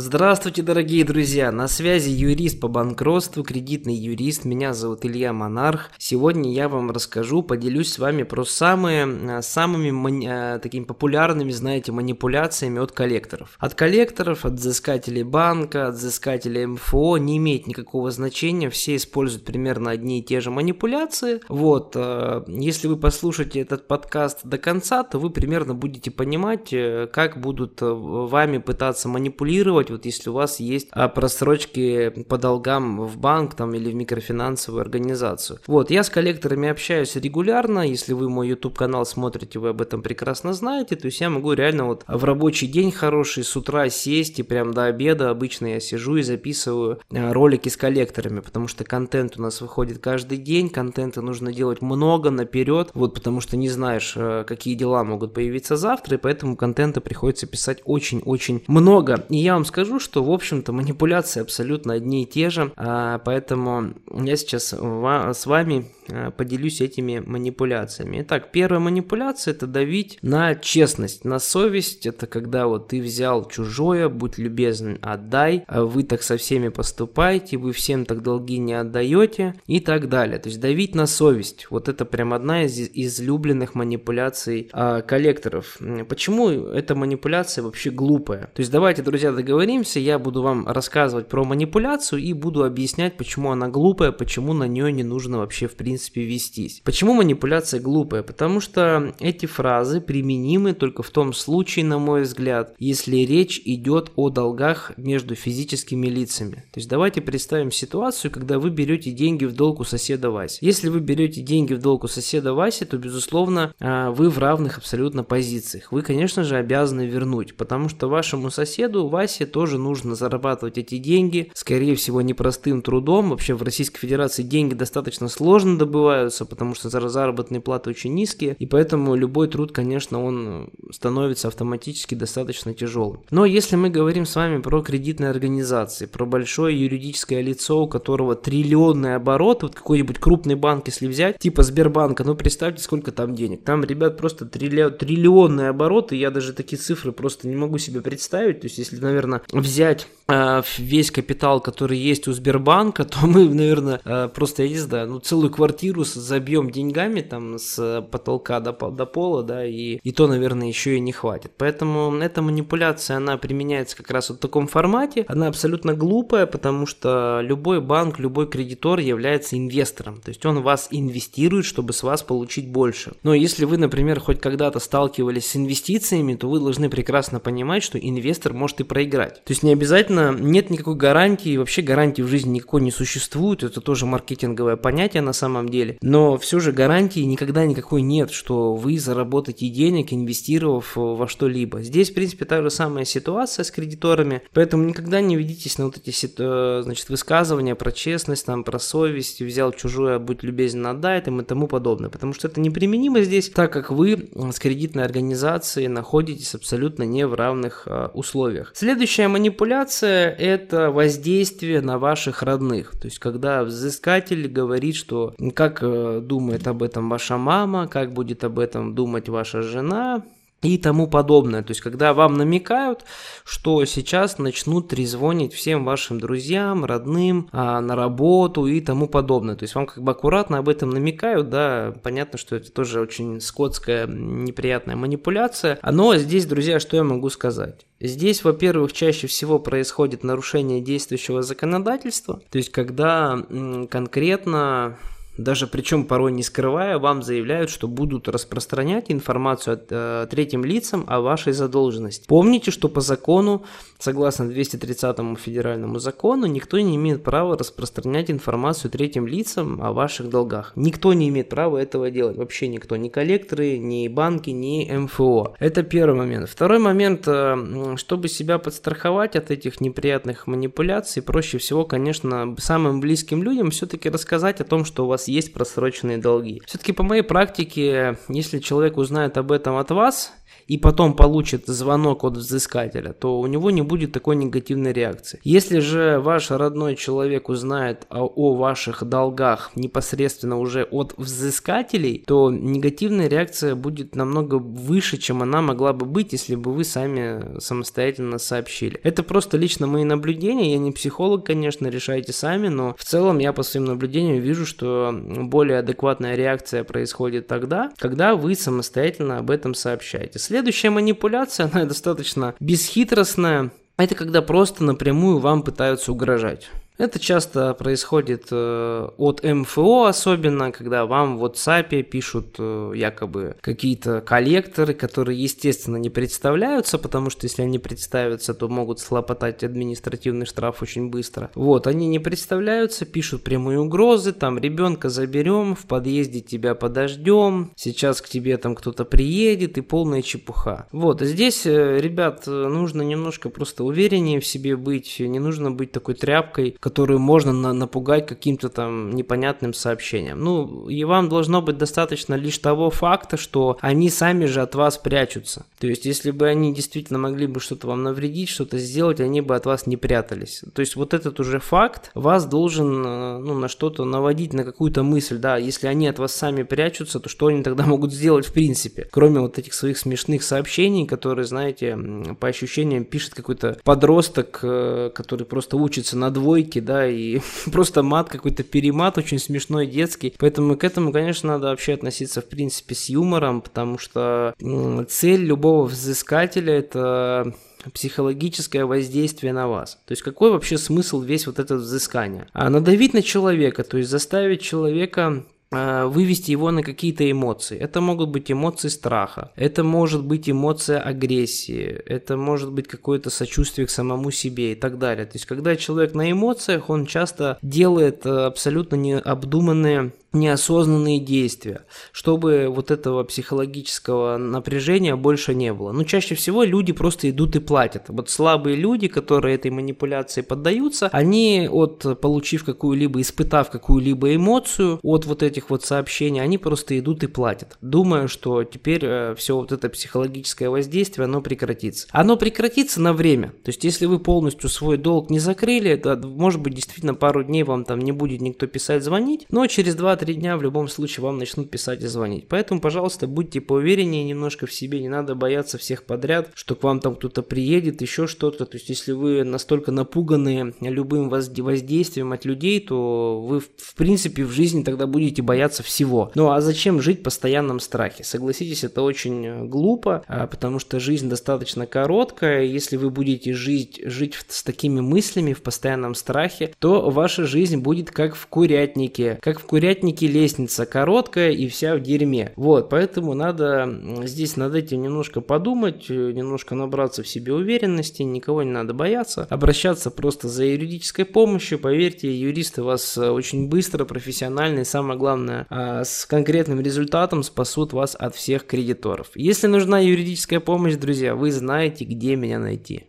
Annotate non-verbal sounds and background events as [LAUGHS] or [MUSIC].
Здравствуйте, дорогие друзья! На связи юрист по банкротству, кредитный юрист. Меня зовут Илья Монарх. Сегодня я вам расскажу, поделюсь с вами про самые, э, самыми мани- э, такими популярными, знаете, манипуляциями от коллекторов. От коллекторов, от взыскателей банка, от взыскателей МФО не имеет никакого значения. Все используют примерно одни и те же манипуляции. Вот, э, если вы послушаете этот подкаст до конца, то вы примерно будете понимать, как будут вами пытаться манипулировать делать, вот если у вас есть а, просрочки по долгам в банк там или в микрофинансовую организацию. Вот, я с коллекторами общаюсь регулярно, если вы мой YouTube канал смотрите, вы об этом прекрасно знаете, то есть я могу реально вот в рабочий день хороший с утра сесть и прям до обеда обычно я сижу и записываю а, ролики с коллекторами, потому что контент у нас выходит каждый день, контента нужно делать много наперед, вот потому что не знаешь, а, какие дела могут появиться завтра, и поэтому контента приходится писать очень-очень много. И я вам скажу, что, в общем-то, манипуляции абсолютно одни и те же, а, поэтому я сейчас с вами а, поделюсь этими манипуляциями. Итак, первая манипуляция – это давить на честность, на совесть. Это когда вот ты взял чужое, будь любезен, отдай, а вы так со всеми поступаете, вы всем так долги не отдаете и так далее. То есть давить на совесть. Вот это прям одна из излюбленных манипуляций коллекторов. Почему эта манипуляция вообще глупая? То есть давайте, друзья, договоримся договоримся, я буду вам рассказывать про манипуляцию и буду объяснять, почему она глупая, почему на нее не нужно вообще в принципе вестись. Почему манипуляция глупая? Потому что эти фразы применимы только в том случае, на мой взгляд, если речь идет о долгах между физическими лицами. То есть давайте представим ситуацию, когда вы берете деньги в долг у соседа Васи. Если вы берете деньги в долг у соседа Васи, то безусловно а, вы в равных абсолютно позициях. Вы, конечно же, обязаны вернуть, потому что вашему соседу Васе тоже нужно зарабатывать эти деньги, скорее всего, непростым трудом. Вообще в Российской Федерации деньги достаточно сложно добываются, потому что заработные платы очень низкие, и поэтому любой труд, конечно, он становится автоматически достаточно тяжелым. Но если мы говорим с вами про кредитные организации, про большое юридическое лицо, у которого триллионный оборот, вот какой-нибудь крупный банк, если взять, типа Сбербанка, ну представьте, сколько там денег. Там, ребят, просто трилли... триллионные обороты, я даже такие цифры просто не могу себе представить. То есть, если, наверное, взять э, весь капитал, который есть у Сбербанка, [LAUGHS] то мы, наверное, э, просто, я не знаю, ну, целую квартиру забьем деньгами там с потолка до, до пола, да, и, и то, наверное, еще и не хватит. Поэтому эта манипуляция, она применяется как раз вот в таком формате. Она абсолютно глупая, потому что любой банк, любой кредитор является инвестором. То есть он вас инвестирует, чтобы с вас получить больше. Но если вы, например, хоть когда-то сталкивались с инвестициями, то вы должны прекрасно понимать, что инвестор может и проиграть играть. То есть не обязательно, нет никакой гарантии, вообще гарантии в жизни никакой не существует, это тоже маркетинговое понятие на самом деле, но все же гарантии никогда никакой нет, что вы заработаете денег, инвестировав во что-либо. Здесь, в принципе, та же самая ситуация с кредиторами, поэтому никогда не ведитесь на вот эти значит, высказывания про честность, там, про совесть, взял чужое, будь любезен, отдай там и тому подобное, потому что это неприменимо здесь, так как вы с кредитной организацией находитесь абсолютно не в равных а, условиях. Следующий Следующая манипуляция – это воздействие на ваших родных. То есть, когда взыскатель говорит, что как э, думает об этом ваша мама, как будет об этом думать ваша жена, и тому подобное. То есть, когда вам намекают, что сейчас начнут трезвонить всем вашим друзьям, родным, а, на работу и тому подобное. То есть, вам как бы аккуратно об этом намекают, да, понятно, что это тоже очень скотская неприятная манипуляция. Но здесь, друзья, что я могу сказать? Здесь, во-первых, чаще всего происходит нарушение действующего законодательства, то есть когда конкретно даже причем порой не скрывая, вам заявляют, что будут распространять информацию от, э, третьим лицам о вашей задолженности. Помните, что по закону, согласно 230 федеральному закону, никто не имеет права распространять информацию третьим лицам о ваших долгах. Никто не имеет права этого делать, вообще никто, ни коллекторы, ни банки, ни МФО. Это первый момент. Второй момент, э, чтобы себя подстраховать от этих неприятных манипуляций, проще всего, конечно, самым близким людям все-таки рассказать о том, что у вас есть просроченные долги. Все-таки по моей практике, если человек узнает об этом от вас, и потом получит звонок от взыскателя, то у него не будет такой негативной реакции. Если же ваш родной человек узнает о, о ваших долгах непосредственно уже от взыскателей, то негативная реакция будет намного выше, чем она могла бы быть, если бы вы сами самостоятельно сообщили. Это просто лично мои наблюдения, я не психолог, конечно, решайте сами, но в целом я по своим наблюдениям вижу, что более адекватная реакция происходит тогда, когда вы самостоятельно об этом сообщаете. Следующая манипуляция, [LAUGHS] она достаточно бесхитростная, это когда просто напрямую вам пытаются угрожать. Это часто происходит э, от МФО особенно, когда вам в WhatsApp пишут э, якобы какие-то коллекторы, которые, естественно, не представляются, потому что если они представятся, то могут слопотать административный штраф очень быстро. Вот, они не представляются, пишут прямые угрозы, там, ребенка заберем, в подъезде тебя подождем, сейчас к тебе там кто-то приедет и полная чепуха. Вот, здесь, э, ребят, нужно немножко просто увереннее в себе быть, не нужно быть такой тряпкой, которую можно на напугать каким-то там непонятным сообщением. Ну, и вам должно быть достаточно лишь того факта, что они сами же от вас прячутся. То есть, если бы они действительно могли бы что-то вам навредить, что-то сделать, они бы от вас не прятались. То есть, вот этот уже факт вас должен э, ну, на что-то наводить, на какую-то мысль. Да, если они от вас сами прячутся, то что они тогда [LAUGHS] могут сделать в принципе? Кроме вот этих своих смешных сообщений, которые, знаете, по ощущениям пишет какой-то подросток, э, который просто учится на двойке, шутки, да, и [LAUGHS] просто мат какой-то перемат очень смешной, детский. Поэтому к этому, конечно, надо вообще относиться, в принципе, с юмором, потому что цель любого взыскателя это психологическое воздействие на вас. То есть какой вообще смысл весь вот это взыскание? А надавить на человека, то есть заставить человека вывести его на какие-то эмоции. Это могут быть эмоции страха, это может быть эмоция агрессии, это может быть какое-то сочувствие к самому себе и так далее. То есть, когда человек на эмоциях, он часто делает э, абсолютно необдуманные неосознанные действия, чтобы вот этого психологического напряжения больше не было. Но чаще всего люди просто идут и платят. Вот слабые люди, которые этой манипуляции поддаются, они от получив какую-либо, испытав какую-либо эмоцию от вот этих вот сообщений, они просто идут и платят, думая, что теперь э, все вот это психологическое воздействие, оно прекратится. Оно прекратится на время. То есть, если вы полностью свой долг не закрыли, это может быть действительно пару дней вам там не будет никто писать, звонить, но через 2 2-3 дня в любом случае вам начнут писать и звонить. Поэтому, пожалуйста, будьте поувереннее немножко в себе, не надо бояться всех подряд, что к вам там кто-то приедет, еще что-то. То есть, если вы настолько напуганы любым воздействием от людей, то вы, в принципе, в жизни тогда будете бояться всего. Ну, а зачем жить в постоянном страхе? Согласитесь, это очень глупо, а, потому что жизнь достаточно короткая. Если вы будете жить, жить с такими мыслями в постоянном страхе, то ваша жизнь будет как в курятнике. Как в курятнике техники лестница короткая и вся в дерьме. Вот, поэтому надо здесь над этим немножко подумать, э, немножко набраться в себе уверенности, никого не надо бояться, обращаться просто за юридической помощью. Поверьте, юристы вас э, очень быстро, профессионально и самое главное, а, с конкретным результатом спасут вас от всех кредиторов. Если нужна юридическая помощь, друзья, вы знаете, где меня найти.